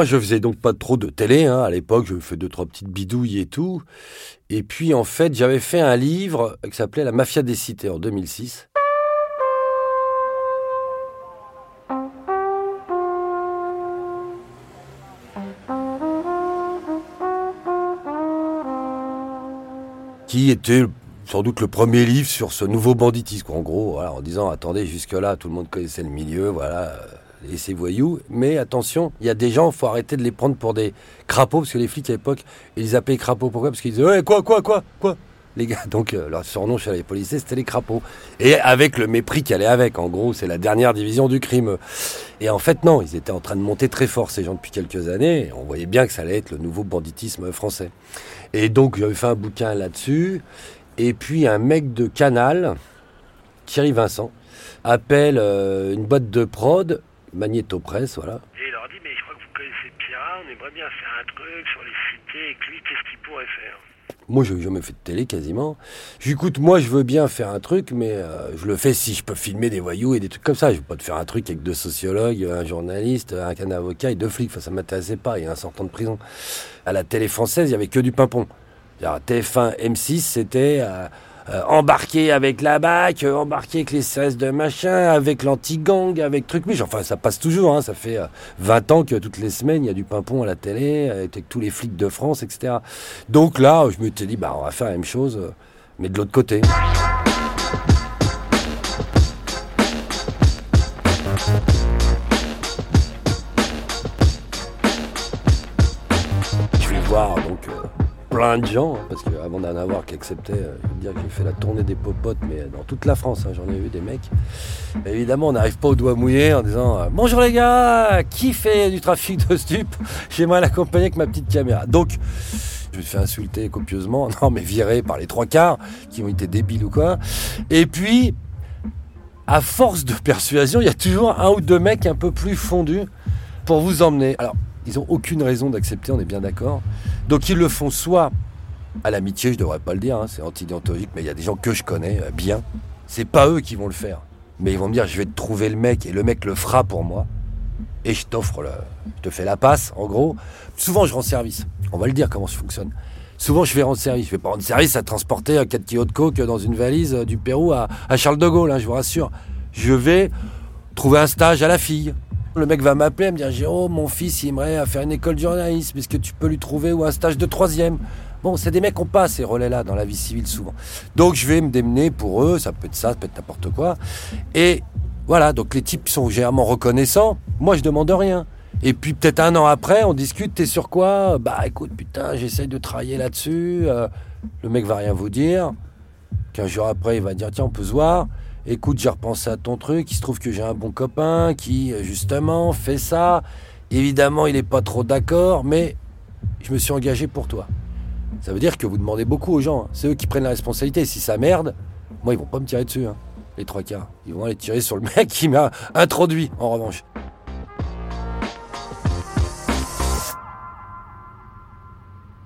Moi, je faisais donc pas trop de télé. Hein. À l'époque, je fais deux, trois petites bidouilles et tout. Et puis, en fait, j'avais fait un livre qui s'appelait La Mafia des cités en 2006. Qui était sans doute le premier livre sur ce nouveau banditisme. En gros, voilà, en disant attendez, jusque-là, tout le monde connaissait le milieu, voilà, et ses voyous. Mais attention, il y a des gens, il faut arrêter de les prendre pour des crapauds, parce que les flics à l'époque, ils les appelaient crapauds. Pourquoi? Parce qu'ils disaient ouais, quoi, quoi, quoi, quoi? Les gars, donc euh, leur surnom chez les policiers, c'était les crapauds. Et avec le mépris qui allait avec, en gros, c'est la dernière division du crime. Et en fait, non, ils étaient en train de monter très fort, ces gens, depuis quelques années. On voyait bien que ça allait être le nouveau banditisme français. Et donc, j'avais fait un bouquin là-dessus. Et puis, un mec de Canal, Thierry Vincent, appelle euh, une boîte de prod, Magnéto Presse, voilà. Et il leur dit, mais je crois que vous connaissez Pierre, on aimerait bien faire un truc sur les cités, avec lui, qu'est-ce qu'il pourrait faire Moi, je n'ai jamais fait de télé quasiment. Je lui dis, écoute, moi, je veux bien faire un truc, mais euh, je le fais si je peux filmer des voyous et des trucs comme ça. Je veux pas te faire un truc avec deux sociologues, un journaliste, un, un avocat et deux flics. Enfin, ça m'intéressait pas. Il y a un sortant de prison. À la télé française, il y avait que du pimpon. Alors, TF1, M6, c'était euh, euh, embarqué avec la BAC, euh, embarqué avec les 16 de machin, avec l'anti-gang, avec truc mais Enfin, ça passe toujours. Hein. Ça fait euh, 20 ans que toutes les semaines, il y a du pimpon à la télé, avec tous les flics de France, etc. Donc là, je me suis dit, bah, on va faire la même chose, euh, mais de l'autre côté. Plein de gens, hein, parce qu'avant d'en avoir qui acceptaient, euh, dire que j'ai fait la tournée des popotes, mais dans toute la France, hein, j'en ai vu des mecs. Évidemment, on n'arrive pas au doigt mouillé en disant euh, Bonjour les gars, qui fait du trafic de stupes J'aimerais l'accompagner avec ma petite caméra? Donc, je me suis fait insulter copieusement, non mais viré par les trois quarts, qui ont été débiles ou quoi. Et puis, à force de persuasion, il y a toujours un ou deux mecs un peu plus fondus pour vous emmener. Alors, ils n'ont aucune raison d'accepter, on est bien d'accord. Donc, ils le font soit à l'amitié, je devrais pas le dire, hein, c'est anti-déontologique, mais il y a des gens que je connais euh, bien. C'est pas eux qui vont le faire. Mais ils vont me dire, je vais te trouver le mec, et le mec le fera pour moi. Et je t'offre le. Je te fais la passe, en gros. Souvent, je rends service. On va le dire comment ça fonctionne. Souvent, je vais rendre service. Je vais pas rendre service à transporter un 4 kilos de coke dans une valise euh, du Pérou à, à Charles de Gaulle, hein, je vous rassure. Je vais trouver un stage à la fille. Le mec va m'appeler me dire Jérôme, mon fils, il aimerait faire une école de journalisme. Est-ce que tu peux lui trouver ou un stage de troisième? Bon, c'est des mecs qui ont pas ces relais-là dans la vie civile souvent. Donc, je vais me démener pour eux. Ça peut être ça, ça peut être n'importe quoi. Et voilà, donc les types sont généralement reconnaissants. Moi, je demande rien. Et puis peut-être un an après, on discute, t'es sur quoi? Bah écoute, putain, j'essaye de travailler là-dessus. Euh, le mec va rien vous dire. Qu'un jour après, il va dire, tiens, on peut se voir. Écoute, j'ai repensé à ton truc. Il se trouve que j'ai un bon copain qui, justement, fait ça. Évidemment, il n'est pas trop d'accord, mais je me suis engagé pour toi. Ça veut dire que vous demandez beaucoup aux gens. hein. C'est eux qui prennent la responsabilité. Si ça merde, moi, ils vont pas me tirer dessus. hein, les trois quarts. Ils vont aller tirer sur le mec qui m'a introduit, en revanche.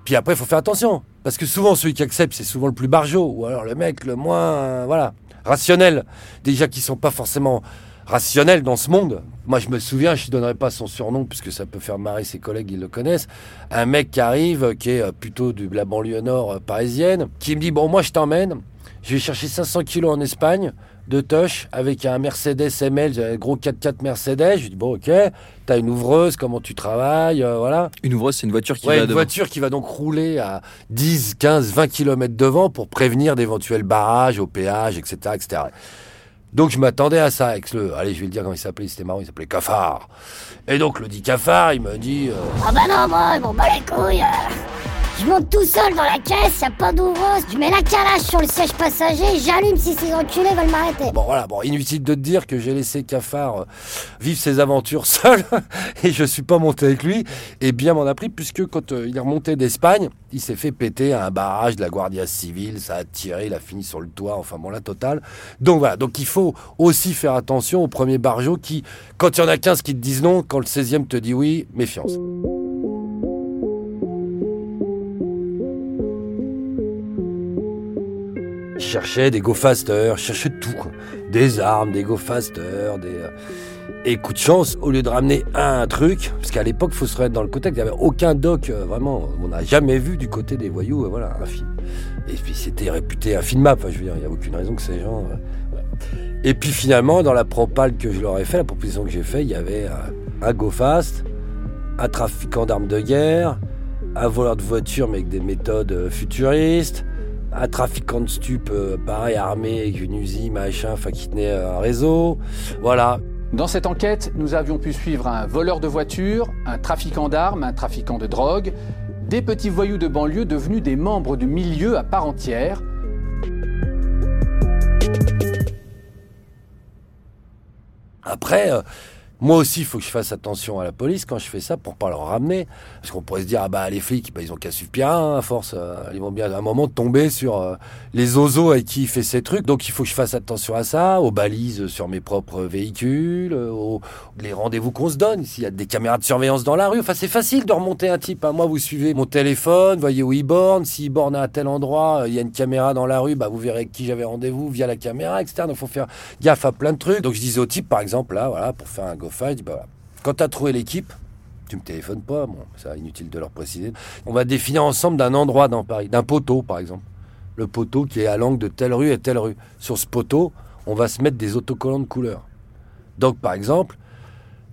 Puis après, il faut faire attention. Parce que souvent, celui qui accepte, c'est souvent le plus barjot, ou alors le mec le moins, euh, voilà, rationnel. Déjà qui sont pas forcément rationnels dans ce monde. Moi, je me souviens, je ne donnerai pas son surnom, puisque ça peut faire marrer ses collègues, ils le connaissent. Un mec qui arrive, qui est euh, plutôt de la banlieue nord euh, parisienne, qui me dit, bon, moi, je t'emmène, je vais chercher 500 kilos en Espagne, de touch avec un Mercedes ML, un gros 4x4 Mercedes. Je lui dis bon ok, t'as une ouvreuse, comment tu travailles, euh, voilà. Une ouvreuse, c'est une voiture qui Ouais, va une devant. voiture qui va donc rouler à 10, 15, 20 km devant pour prévenir d'éventuels barrages au péage, etc., etc. Donc je m'attendais à ça avec le, allez je vais le dire comment il s'appelait, c'était marrant, il s'appelait Cafard. Et donc le dit Cafard, il me dit, euh, Ah bah non, moi, ils m'en bat les couilles. euh. Je monte tout seul dans la caisse, y a pas d'ouvreuse. Je mets la calage sur le siège passager, j'allume si ces enculés veulent m'arrêter. Bon voilà, bon inutile de te dire que j'ai laissé Cafard euh, vivre ses aventures seul et je suis pas monté avec lui et bien m'en a pris puisque quand euh, il est remonté d'Espagne, il s'est fait péter à un barrage de la Guardia Civile, ça a tiré, il a fini sur le toit, enfin bon la totale. Donc voilà, donc il faut aussi faire attention au premier barjot qui, quand il y en a 15 qui te disent non, quand le 16e te dit oui, méfiance. Je cherchais des go-fasters, je cherchais tout. Des armes, des go-fasters, des... euh, Et coup de chance, au lieu de ramener un truc, parce qu'à l'époque, il faut se remettre dans le contexte, il n'y avait aucun doc, euh, vraiment, on n'a jamais vu du côté des voyous, euh, voilà, un film. Et puis c'était réputé un film enfin je veux dire, il n'y a aucune raison que ces gens... Et puis finalement, dans la propale que je leur ai fait, la proposition que j'ai faite, il y avait un go-fast, un trafiquant d'armes de guerre, un voleur de voiture mais avec des méthodes futuristes, un trafiquant de stupes, euh, pareil, armé avec une usine, machin, enfin qui tenait euh, un réseau. Voilà. Dans cette enquête, nous avions pu suivre un voleur de voiture, un trafiquant d'armes, un trafiquant de drogue, des petits voyous de banlieue devenus des membres du milieu à part entière. Après, euh, moi aussi, il faut que je fasse attention à la police quand je fais ça pour pas leur ramener. Parce qu'on pourrait se dire, ah bah les flics, bah, ils ont qu'à suivre Pierre, à force. euh, ils vont bien à un moment tomber sur euh, les osos avec qui il fait ces trucs. Donc il faut que je fasse attention à ça, aux balises sur mes propres véhicules, aux les rendez-vous qu'on se donne. S'il y a des caméras de surveillance dans la rue, enfin c'est facile de remonter un type. hein. Moi, vous suivez mon téléphone, voyez où il borne. S'il borne à tel endroit, euh, il y a une caméra dans la rue, bah vous verrez qui j'avais rendez-vous via la caméra, etc. Donc faut faire gaffe à plein de trucs. Donc je disais au type, par exemple, là, voilà, pour faire un bah, quand tu as trouvé l'équipe, tu me téléphones pas, bon, c'est inutile de leur préciser. On va définir ensemble d'un endroit dans Paris, d'un poteau par exemple. Le poteau qui est à l'angle de telle rue et telle rue. Sur ce poteau, on va se mettre des autocollants de couleur. Donc par exemple,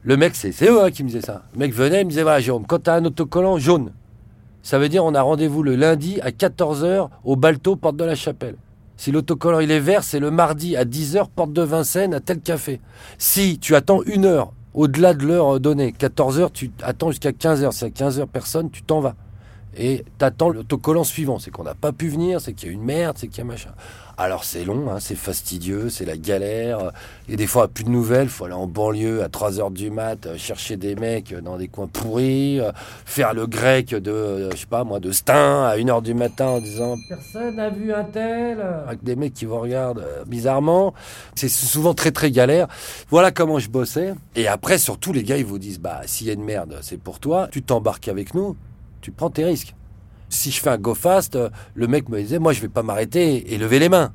le mec, c'est c'est eux hein, qui me disaient ça. Le mec venait, il me disait voilà, Jérôme, quand tu as un autocollant jaune, ça veut dire on a rendez-vous le lundi à 14h au Balto, porte de la Chapelle. Si l'autocollant il est vert, c'est le mardi à 10h, porte de Vincennes, à tel café. Si tu attends une heure au-delà de l'heure donnée, 14h, tu attends jusqu'à 15h. Si à 15h personne, tu t'en vas. Et t'attends l'autocollant suivant. C'est qu'on n'a pas pu venir, c'est qu'il y a une merde, c'est qu'il y a machin. Alors c'est long, hein, c'est fastidieux, c'est la galère. Et des fois, plus de nouvelles, faut aller en banlieue à 3h du mat, euh, chercher des mecs dans des coins pourris, euh, faire le grec de, euh, je sais pas moi, de Stein à 1h du matin en disant Personne n'a vu un tel Avec des mecs qui vous regardent bizarrement. C'est souvent très très galère. Voilà comment je bossais. Et après, surtout, les gars, ils vous disent Bah, s'il y a une merde, c'est pour toi, tu t'embarques avec nous, tu prends tes risques. Si je fais un go fast, euh, le mec me disait, moi je vais pas m'arrêter et lever les mains.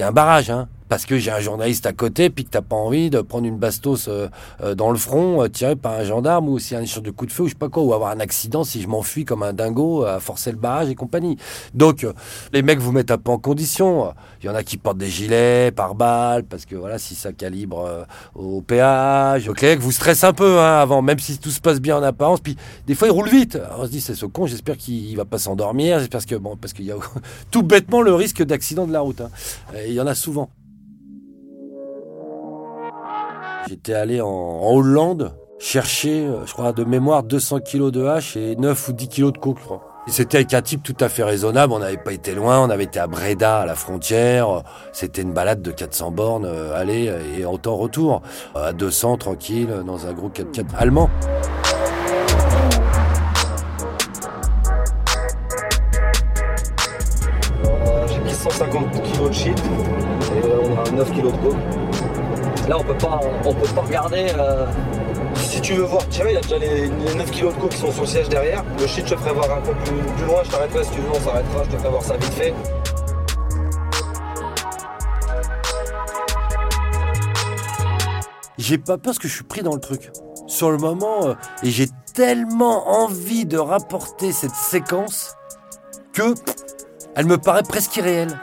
A un barrage, hein. Parce que j'ai un journaliste à côté, puis que t'as pas envie de prendre une bastos euh, euh, dans le front, euh, tiré par un gendarme, ou a un échange de coup de feu, ou je sais pas quoi, ou avoir un accident si je m'enfuis comme un dingo à forcer le barrage et compagnie. Donc, euh, les mecs vous mettent un peu en condition. Il y en a qui portent des gilets par balle, parce que voilà, si ça calibre euh, au péage. Donc, les vous stressent un peu hein, avant, même si tout se passe bien en apparence. Puis, des fois, ils roulent vite. Alors, on se dit, c'est ce con, j'espère qu'il va pas s'endormir, j'espère que, bon, parce qu'il y a tout bêtement le risque d'accident de la route. hein. Il y en a souvent. J'étais allé en, Hollande chercher, euh, je crois, de mémoire 200 kilos de hache et 9 ou 10 kilos de coke, je crois. C'était avec un type tout à fait raisonnable, on n'avait pas été loin, on avait été à Breda, à la frontière, c'était une balade de 400 bornes, euh, aller et en temps retour, à 200 tranquille, dans un gros 4x4 allemand. J'ai mis 150 kg de shit et on a 9 kg de coke. Là, on peut pas, on peut pas regarder euh, Si tu veux voir, tu vois, il y a déjà les, les 9 kilos de coke qui sont sur le siège derrière. Le shit, je te ferai voir un peu plus, loin. Je t'arrêterai si tu veux, on s'arrêtera. Je te ferai voir ça vite fait. J'ai pas peur parce que je suis pris dans le truc. Sur le moment, euh, et j'ai tellement envie de rapporter cette séquence que elle me paraît presque irréelle.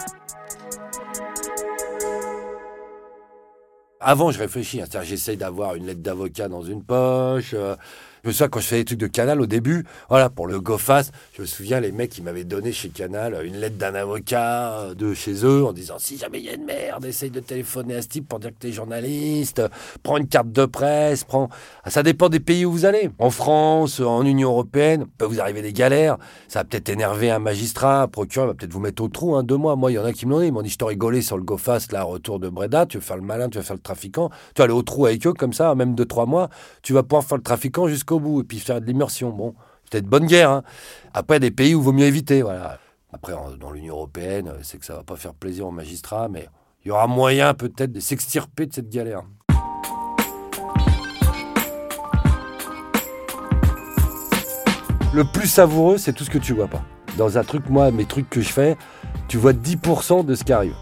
Avant, je réfléchis, hein, j'essaye d'avoir une lettre d'avocat dans une poche. Euh, je me souviens quand je faisais des trucs de Canal au début, voilà, pour le GoFast, je me souviens les mecs qui m'avaient donné chez Canal une lettre d'un avocat euh, de chez eux en disant si jamais il y a une merde, essaye de téléphoner à ce type pour dire que t'es journaliste, euh, prends une carte de presse, prends. Ah, Ça dépend des pays où vous allez. En France, en Union Européenne, peut vous arriver des galères. Ça va peut-être énerver un magistrat, un procureur, va peut-être vous mettre au trou, hein, deux mois. Moi, il y en a qui me l'ont dit. Ils m'ont dit, je rigolé sur le GoFast, là, retour de Breda, tu veux faire le malin, tu veux faire le trafiquant, tu vas aller au trou avec eux, comme ça, même deux, trois mois, tu vas pouvoir faire le trafiquant jusqu'au bout et puis faire de l'immersion. Bon, de bonne guerre. Hein. Après, des pays où il vaut mieux éviter, voilà. Après, dans l'Union Européenne, euh, c'est que ça va pas faire plaisir aux magistrats, mais il y aura moyen peut-être de s'extirper de cette galère. Le plus savoureux, c'est tout ce que tu vois pas. Dans un truc, moi, mes trucs que je fais, tu vois 10% de ce qui arrive.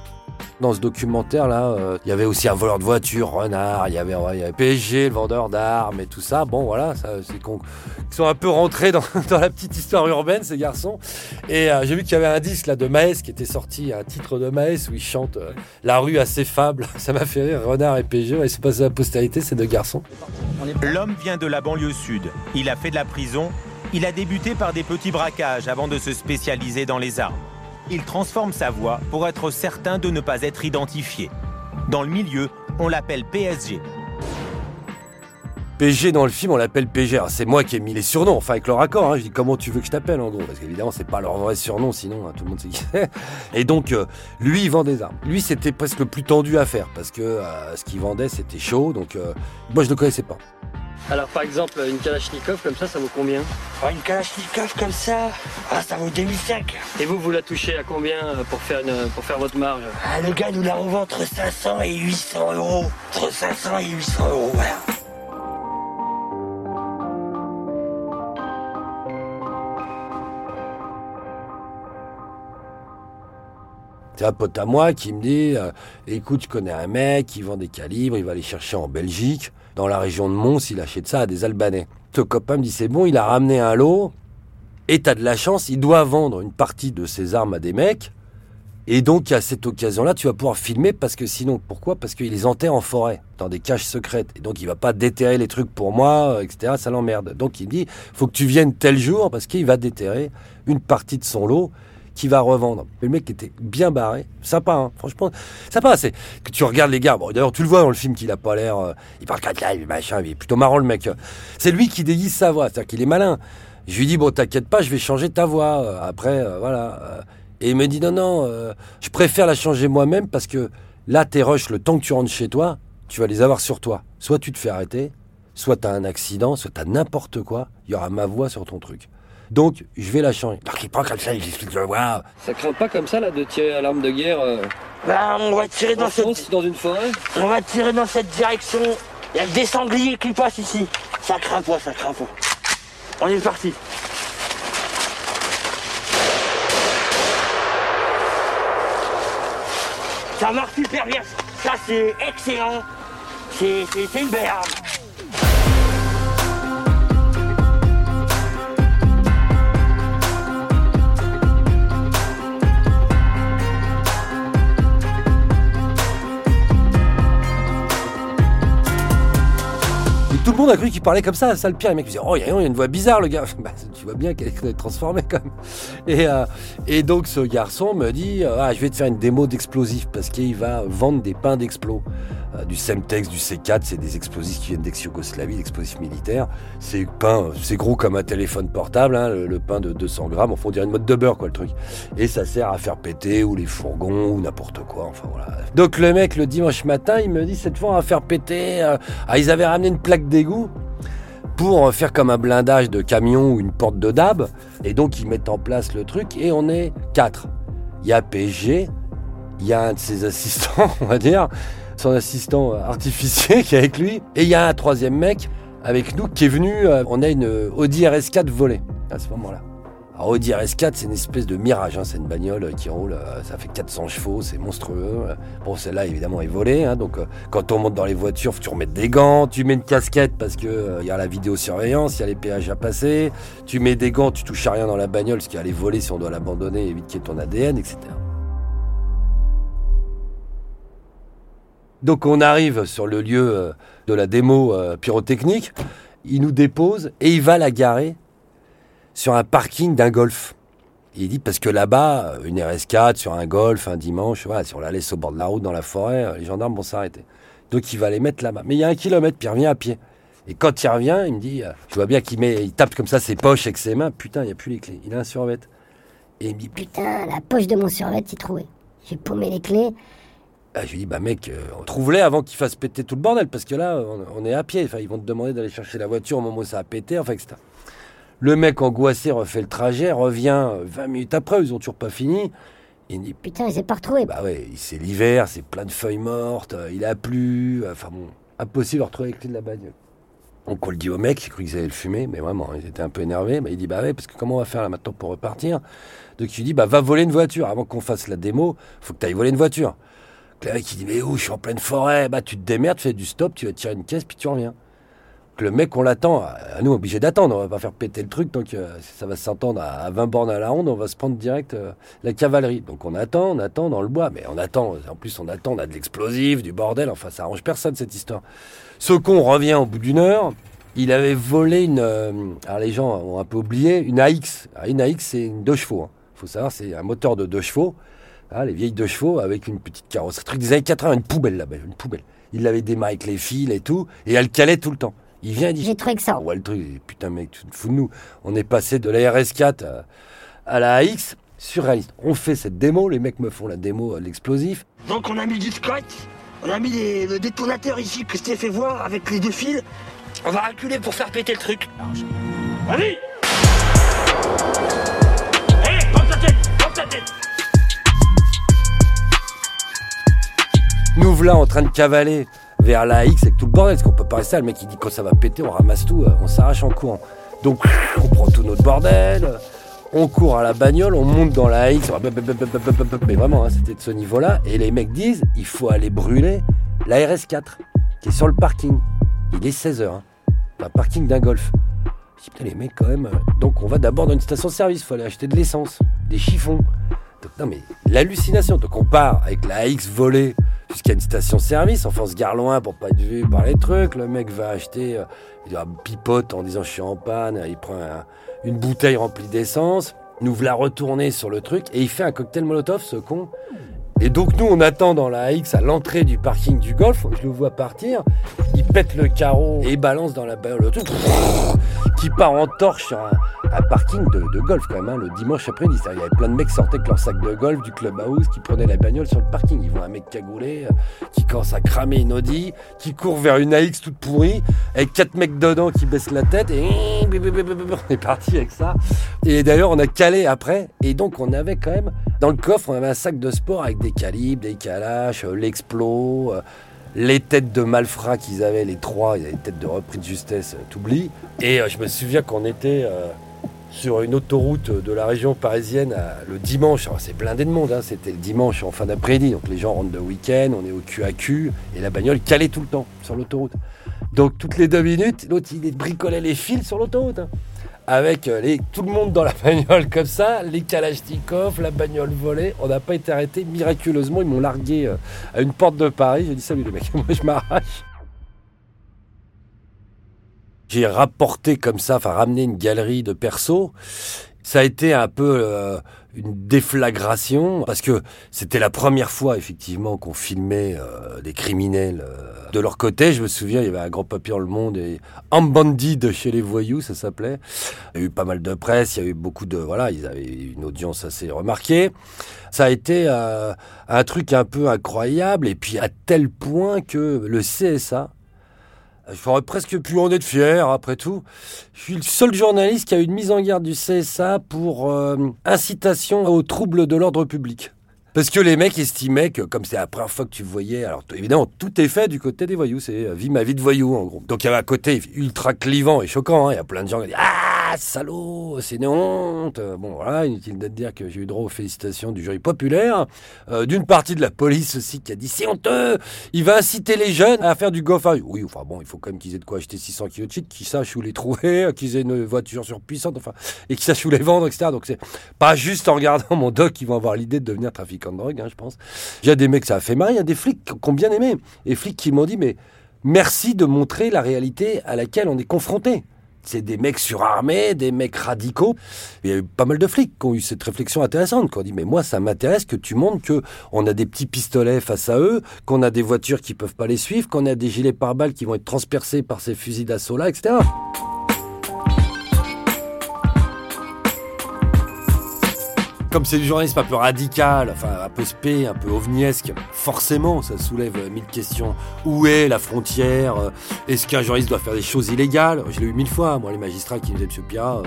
Dans ce documentaire-là, euh, il y avait aussi un voleur de voiture, Renard, il y avait, ouais, PSG, le vendeur d'armes et tout ça. Bon, voilà, ça, c'est qu'on ils sont un peu rentrés dans, la petite histoire urbaine, ces garçons. Et euh, j'ai vu qu'il y avait un disque de Maes qui était sorti, un titre de Maes où il chante euh, La rue assez fable. Ça m'a fait rire, Renard et PSG. Ouais, ils sont passés à la postérité, ces deux garçons. L'homme vient de la banlieue sud. Il a fait de la prison. Il a débuté par des petits braquages avant de se spécialiser dans les armes. Il transforme sa voix pour être certain de ne pas être identifié. Dans le milieu, on l'appelle PSG. PG dans le film, on l'appelle PG. Alors, C'est moi qui ai mis les surnoms, enfin avec leur accord. hein. Je dis comment tu veux que je t'appelle en gros, parce qu'évidemment c'est pas leur vrai surnom, sinon hein, tout le monde sait qui. Et donc euh, lui, il vend des armes. Lui, c'était presque le plus tendu à faire parce que euh, ce qu'il vendait, c'était chaud. Donc euh, moi, je ne connaissais pas. Alors par exemple, une Kalachnikov comme ça, ça vaut combien Oh, une Kalachnikov comme ça, ah, ça vaut 2005. Et vous, vous la touchez à combien euh, pour faire, une- pour faire votre marge? Ah, le gars nous la revend entre 500 et 800 euros. Entre 500 et 800 euros, voilà. C'est un pote à moi qui me dit euh, écoute, je connais un mec qui vend des calibres, il va les chercher en Belgique, dans la région de Mons, il achète ça à des Albanais. Ce copain me dit c'est bon, il a ramené un lot, et t'as de la chance, il doit vendre une partie de ses armes à des mecs, et donc à cette occasion-là, tu vas pouvoir filmer parce que sinon, pourquoi? Parce qu'il les enterre en forêt, dans des caches secrètes, et donc il va pas déterrer les trucs pour moi, euh, etc. Ça l'emmerde. Donc il dit faut que tu viennes tel jour parce qu'il va déterrer une partie de son lot qui va revendre. Le mec était bien barré, sympa, hein, franchement, sympa. C'est que tu regardes les gars. Bon, d'ailleurs, tu le vois dans le film qu'il a pas l'air. euh, il parle comme ça, machin, il est plutôt marrant le mec. C'est lui qui déguise sa voix, c'est-à-dire qu'il est malin. Je lui dis bon, t'inquiète pas, je vais changer ta voix. euh, Après, euh, voilà. Et il me dit non, non, je préfère la changer moi-même parce que là, tes rushs, le temps que tu rentres chez toi, tu vas les avoir sur toi. Soit tu te fais arrêter, soit t'as un accident, soit t'as n'importe quoi. Il y aura ma voix sur ton truc. Donc, je vais la changer. Donc, il prend comme ça, il explique le voix. Ça craint pas comme ça là de tirer à l'arme de guerre euh, Bah, on va tirer dans en cette, France, dans une forêt on va tirer dans cette direction. Il y a des sangliers qui passent ici. Ça craint pas, ça craint pas. On est parti. Ça marche super bien. Ça, c'est excellent. C'est une belle arme. Monde a cru qu'il parlait comme ça, ça le pire. Les mecs me disaient, oh, il y, a une voix bizarre, le gars. Bah, tu vois bien qu'elle est transformée quand même. Et, euh, donc ce garçon me dit, euh, ah, je vais te faire une démo d'explosifs parce qu'il va vendre des pains d'explos. Euh, du Semtex, du C4, c'est des explosifs qui viennent d'ex-Yougoslavie, des explosifs militaires. C'est pain, c'est gros comme un téléphone portable, hein, le, pain de 200 grammes. Enfin, on dirait une mode de beurre, quoi, le truc. Et ça sert à faire péter ou les fourgons ou n'importe quoi. Enfin, voilà. Donc le mec, le dimanche matin, il me dit, cette fois, on va faire péter. euh, Ah, ils avaient ramené une plaque d'égout pour euh, faire comme un blindage de camion ou une porte de dab. Et donc, ils mettent en place le truc et on est quatre. Il y a PSG, il y a un de ses assistants, on va dire, son assistant euh, artificier qui est avec lui, et il y a un troisième mec avec nous qui est venu. euh, on a une Audi RS4 volée à ce moment-là. Alors Audi RS4, c'est une espèce de mirage, hein, c'est une bagnole euh, qui roule, euh, ça fait 400 chevaux, c'est monstrueux. Bon, celle-là, évidemment, est volée, hein, donc euh, quand on monte dans les voitures, tu remettes des gants, tu mets une casquette parce que euh, il y a la vidéosurveillance, il y a les péages à passer, tu mets des gants, tu touches à rien dans la bagnole, parce qu'elle est volée si on doit l'abandonner, évite qu'il y ait ton ADN, etc. Donc on arrive sur le lieu euh, de la démo euh, pyrotechnique, il nous dépose et il va la garer sur un parking d'un golf. Il dit parce que là-bas, euh, une RS4 sur un golf un dimanche, voilà, si on la laisse au bord de la route dans la forêt, les gendarmes vont s'arrêter. Donc il va les mettre là-bas. Mais il y a un kilomètre, puis il revient à pied. Et quand il revient, il me dit, je vois bien qu'il tape comme ça ses poches avec ses mains. Putain, il n'y a plus les clés. Il a un survêt. Et il me dit, Putain, la poche de mon survêt, il trouvée. J'ai paumé les clés. Ah, je lui dis, bah mec, euh, trouve-les avant qu'il fasse péter tout le bordel, parce que là, on, on est à pied. Enfin, ils vont te demander d'aller chercher la voiture au moment où ça a pété, enfin, etc. Le mec angoissé refait le trajet, revient euh, 20 minutes après, ils ont toujours pas fini. Il me dit, Putain, il s'est pas retrouvé. bah ouais, c'est l'hiver, c'est plein de feuilles mortes, euh, il a plu, enfin bon, impossible de retrouver les clés de la bagnole. Donc on le dit au mec, j'ai cru qu'ils allaient le fumer, mais vraiment, ils étaient un peu énervés. Bah, il dit, bah ouais, parce que comment on va faire là maintenant pour repartir? Donc je lui dis, bah va voler une voiture. Avant qu'on fasse la démo, faut que tu ailles voler une voiture. Donc, le mec il dit, mais où Je suis en pleine forêt. Bah tu te démerdes, fais du stop, tu vas tirer une caisse, puis tu reviens. Donc, le mec, on l'attend. À nous, obligé d'attendre. On va pas faire péter le truc que euh, ça va s'entendre à 20 bornes à la ronde. On va se prendre direct euh, la cavalerie. Donc on attend, on attend dans le bois. Mais on attend. En plus, on attend. On a de l'explosif, du bordel. Enfin, ça arrange personne cette histoire. Ce con revient au bout d'une heure. Il avait volé une. euh, alors les gens ont un peu oublié une AX. Une AX, c'est une deux chevaux. Il faut savoir, c'est un moteur de deux chevaux. Ah, les vieilles deux chevaux avec une petite carrosserie. Truc des années 80, une poubelle là-bas, une poubelle. Il l'avait démarré avec les fils et tout, et elle calait tout le temps. Il vient et dit J'ai trouvé que ça. Ah ouais, le truc, putain, mec, tu te fous de nous. On est passé de la RS4 à, à la AX, surréaliste. On fait cette démo, les mecs me font la démo, euh, l'explosif. Donc on a mis du scotch, on a mis les- le détonateur ici que je t'ai fait voir avec les deux fils. On va reculer pour faire péter le truc. Allez Nous voilà en train de cavaler vers la AX avec tout le bordel, parce qu'on peut pas rester là. Le mec, il dit quand ça va péter, on ramasse tout, euh, on s'arrache en courant. Donc, on prend tout notre bordel, on court à la bagnole, on monte dans la AX, mais vraiment, hein, c'était de ce niveau-là. Et les mecs disent, il faut aller brûler la RS4, qui est sur le parking. Il est 16h, hein, un parking d'un golf. Je dis, putain, les mecs, quand même. euh, Donc, on va d'abord dans une station-service, faut aller acheter de l'essence, des chiffons. Donc, non, mais l'hallucination. Donc, on part avec la AX volée jusqu'à une station-service. Enfin, on se gare loin pour pas être vu par les trucs. Le mec va acheter, euh, il va pipote en disant je suis en panne. Il prend un- une bouteille remplie d'essence. Nous voilà retourner sur le truc et il fait un cocktail molotov, ce con. Et donc nous, on attend dans la AX à l'entrée du parking du golf. Je le vois partir. Il pète le carreau et balance dans la bagnole le truc qui part en torche sur un, parking de, de golf quand même. hein, le dimanche après-midi, il y avait plein de mecs qui sortaient avec leur sac de golf du clubhouse, qui prenaient la bagnole sur le parking. Ils voient un mec cagoulé euh, qui commence à cramer une Audi, qui court vers une AX toute pourrie, avec quatre mecs dedans qui baissent la tête et on est parti avec ça. Et d'ailleurs, on a calé après. Et donc, on avait quand même, dans le coffre, on avait un sac de sport avec des calibres, des calaches, euh, l'explo, euh, les têtes de malfrats qu'ils avaient, les trois, il y des têtes de repris de justesse, euh, t'oublies. Et euh, je me souviens qu'on était euh, sur une autoroute de la région parisienne le dimanche. C'est blindé de monde, hein, c'était le dimanche en fin d'après-midi. Donc les gens rentrent de week-end, on est au cul, et la bagnole calait tout le temps sur l'autoroute. Donc toutes les deux minutes, l'autre il bricolait les fils sur l'autoroute. hein. Avec euh, tout le monde dans la bagnole comme ça, les Kalachnikov, la bagnole volée. On n'a pas été arrêté miraculeusement. Ils m'ont largué euh, à une porte de Paris. J'ai dit salut les mecs, moi je m'arrache. J'ai rapporté comme ça, enfin ramené une galerie de persos. Ça a été un peu euh, une déflagration parce que c'était la première fois effectivement qu'on filmait euh, des criminels euh, de leur côté. Je me souviens, il y avait un grand papier dans le monde et un bandit chez les voyous, ça s'appelait. Il y a eu pas mal de presse, il y a eu beaucoup de voilà, ils avaient une audience assez remarquée. Ça a été euh, un truc un peu incroyable et puis à tel point que le CSA J'aurais presque pu en être fier, après tout. Je suis le seul journaliste qui a eu une mise en garde du CSA pour euh, incitation aux troubles de l'ordre public. Parce que les mecs estimaient que, comme c'est la première fois que tu voyais, alors évidemment, tout est fait du côté des voyous, c'est euh, vie ma vie de voyou en gros. Donc il y avait un côté ultra clivant et choquant, hein. il y a plein de gens qui disent Ah, salaud, c'est une honte. Bon, voilà, inutile de dire que j'ai eu droit aux félicitations du jury populaire, euh, d'une partie de la police aussi qui a dit C'est honteux, il va inciter les jeunes à faire du goffin. Oui, enfin bon, il faut quand même qu'ils aient de quoi acheter 600 kilos de shit, qu'ils sachent où les trouver, qu'ils aient une voiture surpuissante, enfin, et qu'ils sachent où les vendre, etc. Donc c'est pas juste en regardant mon doc qu'ils vont avoir l'idée de devenir trafiquant de drogue, hein, je pense. Il y a des mecs, ça a fait marrer, il y a des flics qui ont bien aimé. Et flics qui m'ont dit, mais merci de montrer la réalité à laquelle on est confronté. C'est des mecs surarmés, des mecs radicaux. Il y a eu pas mal de flics qui ont eu cette réflexion intéressante, qui ont dit mais moi ça m'intéresse que tu montres que on a des petits pistolets face à eux, qu'on a des voitures qui peuvent pas les suivre, qu'on a des gilets pare-balles qui vont être transpercés par ces fusils d'assaut là, etc. Comme c'est du journalisme un peu radical, enfin un peu spé, un peu ovniesque, forcément ça soulève euh, mille questions. Où est la frontière Euh, Est-ce qu'un journaliste doit faire des choses illégales? Je l'ai eu mille fois, moi les magistrats qui me disaient Monsieur Pia, euh,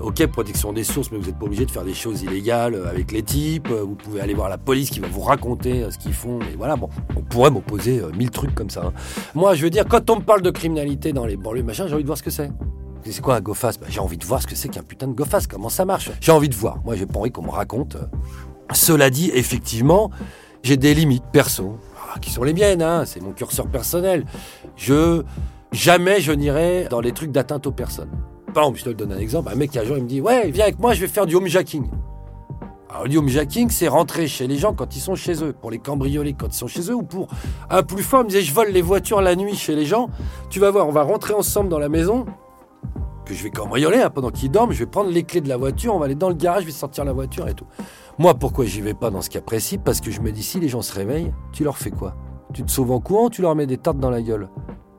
ok protection des sources, mais vous n'êtes pas obligé de faire des choses illégales avec les types. Vous pouvez aller voir la police qui va vous raconter ce qu'ils font. Mais voilà, bon, on pourrait m'opposer mille trucs comme ça. hein. Moi je veux dire, quand on me parle de criminalité dans les banlieues, machin, j'ai envie de voir ce que c'est. C'est quoi un GoFast Bah, J'ai envie de voir ce que c'est qu'un putain de GoFast, comment ça marche. J'ai envie de voir. Moi, j'ai pas envie qu'on me raconte. euh. Cela dit, effectivement, j'ai des limites perso, ah, qui sont les miennes, hein, c'est mon curseur personnel. Je. Jamais je n'irai dans les trucs d'atteinte aux personnes. Par exemple, je te donne un exemple. Un mec qui un jour il me dit Ouais, viens avec moi, je vais faire du homejacking. Alors, le homejacking, c'est rentrer chez les gens quand ils sont chez eux, pour les cambrioler quand ils sont chez eux, ou pour un plus fort, il me disait Je vole les voitures la nuit chez les gens. Tu vas voir, on va rentrer ensemble dans la maison, je vais cambrioler hein, pendant qu'ils dorment, je vais prendre les clés de la voiture, on va aller dans le garage, je vais sortir la voiture et tout. Moi, pourquoi j'y vais pas dans ce cas précis? Parce que je me dis, si les gens se réveillent, tu leur fais quoi? Tu te sauves en courant ou tu leur mets des tartes dans la gueule?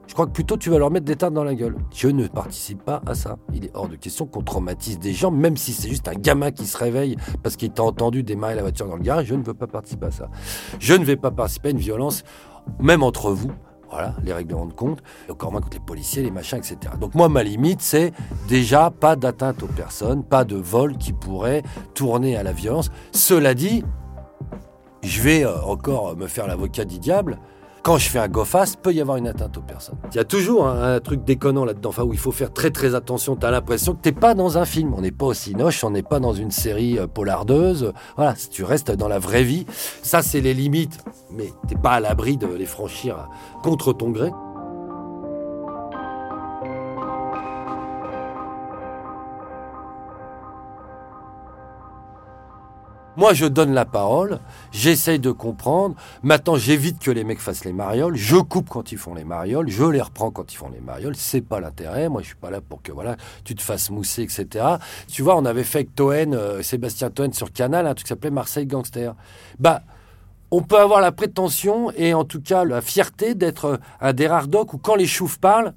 Je crois que plutôt tu vas leur mettre des tartes dans la gueule. Je ne participe pas à ça. Il est hors de question qu'on traumatise des gens, même si c'est juste un gamin qui se réveille parce qu'il t'a entendu démarrer la voiture dans le garage. Je ne veux pas participer à ça. Je ne vais pas participer à une violence, même entre vous. Voilà, les règlements de compte, encore moins contre les policiers, les machins, etc. Donc moi, ma limite, c'est déjà pas d'atteinte aux personnes, pas de vol qui pourrait tourner à la violence. Cela dit, je vais euh, encore me faire l'avocat du diable. Quand je fais un go fast, peut y avoir une atteinte aux personnes. Il y a toujours un, truc déconnant là-dedans, enfin où il faut faire très très attention. T'as l'impression que t'es pas dans un film. On n'est pas au cinoche, on n'est pas dans une série euh, polardeuse. Voilà, si tu restes dans la vraie vie, ça c'est les limites. Mais t'es pas à l'abri de les franchir euh, contre ton gré. Moi, je donne la parole, j'essaye de comprendre. Maintenant, j'évite que les mecs fassent les marioles. Je coupe quand ils font les marioles, je les reprends quand ils font les marioles. C'est pas l'intérêt. Moi, je suis pas là pour que voilà, tu te fasses mousser, etc. Tu vois, on avait fait avec Toen, euh, Sébastien Toen sur Canal, un truc qui s'appelait Marseille Gangster. Bah, on peut avoir la prétention et en tout cas la fierté d'être un des rares où quand les choufs parlent,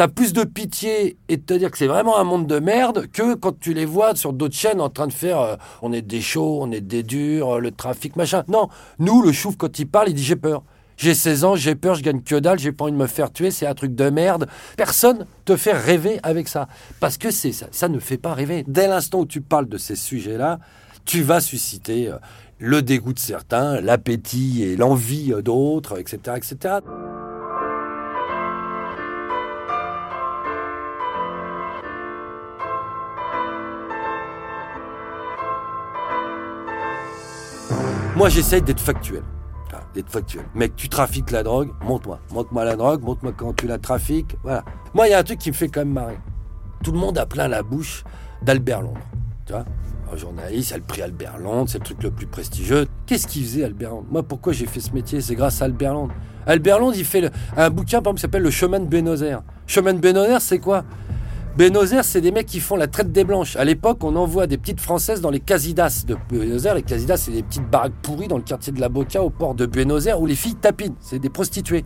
t'as plus de pitié et de te dire que c'est vraiment un monde de merde que quand tu les vois sur d'autres chaînes en train de faire euh, on est des chauds, on est des durs, euh, le trafic, machin. Non, nous, le chouf, quand il parle, il dit j'ai peur. J'ai 16 ans, j'ai peur, je gagne que dalle, j'ai pas envie de me faire tuer, c'est un truc de merde. Personne te fait rêver avec ça. Parce que c'est ça, ça ne fait pas rêver. Dès l'instant où tu parles de ces sujets-là, tu vas susciter euh, le dégoût de certains, l'appétit et l'envie d'autres, etc., etc. Moi, j'essaye d'être factuel. Voilà, D'être factuel. Mec, tu trafiques la drogue, montre-moi. Montre-moi la drogue, montre-moi quand tu la trafiques. Voilà. Moi, il y a un truc qui me fait quand même marrer. Tout le monde a plein la bouche d'Albert Londres. Tu vois Un journaliste, il a le prix Albert Londres, c'est le truc le plus prestigieux. Qu'est-ce qu'il faisait, Albert Londres? Moi, pourquoi j'ai fait ce métier? C'est grâce à Albert Londres. Albert Londres, il fait le- un bouquin, par exemple, qui s'appelle Le chemin de Bénozer. Chemin de Bénozer, c'est quoi? Bénozer, c'est des mecs qui font la traite des blanches. À l'époque, on envoie des petites françaises dans les casidas de Bénozer. Les casidas, c'est des petites baraques pourries dans le quartier de la Boca, au port de Bénozer, où les filles tapinent. C'est des prostituées.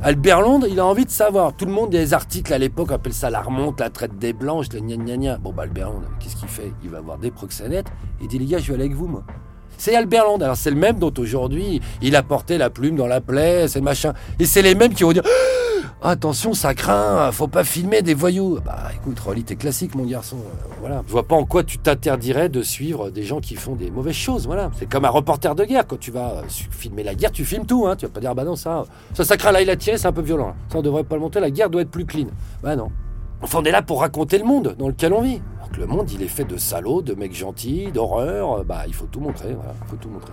Albert Londres, il a envie de savoir. Tout le monde, des articles à l'époque, appelle ça la remonte, la traite des blanches, les gna gna gna. Bon, bah, Albert Londres, qu'est-ce qu'il fait? Il va voir des proxénètes. Il dit, les gars, je vais aller avec vous, moi. C'est Albert Londres. Alors, c'est le même dont aujourd'hui, il a porté la plume dans la plaie, c'est machin. Et c'est les mêmes qui vont dire Attention, ça craint, faut pas filmer des voyous. Bah écoute, t'es classique, mon garçon. euh, voilà. Je vois pas en quoi tu t'interdirais de suivre des gens qui font des mauvaises choses. Voilà. C'est comme un reporter de guerre. Quand tu vas euh, filmer la guerre, tu filmes tout. Hein. Tu vas pas dire, bah non, ça, ça, ça craint là, il a tiré, c'est un peu violent. là. Ça, on devrait pas le montrer. La guerre doit être plus clean. Bah non. Enfin, on est là pour raconter le monde dans lequel on vit. Le monde, il est fait de salauds, de mecs gentils, d'horreurs. Euh, Bah, il faut tout montrer. Voilà. Il faut tout montrer.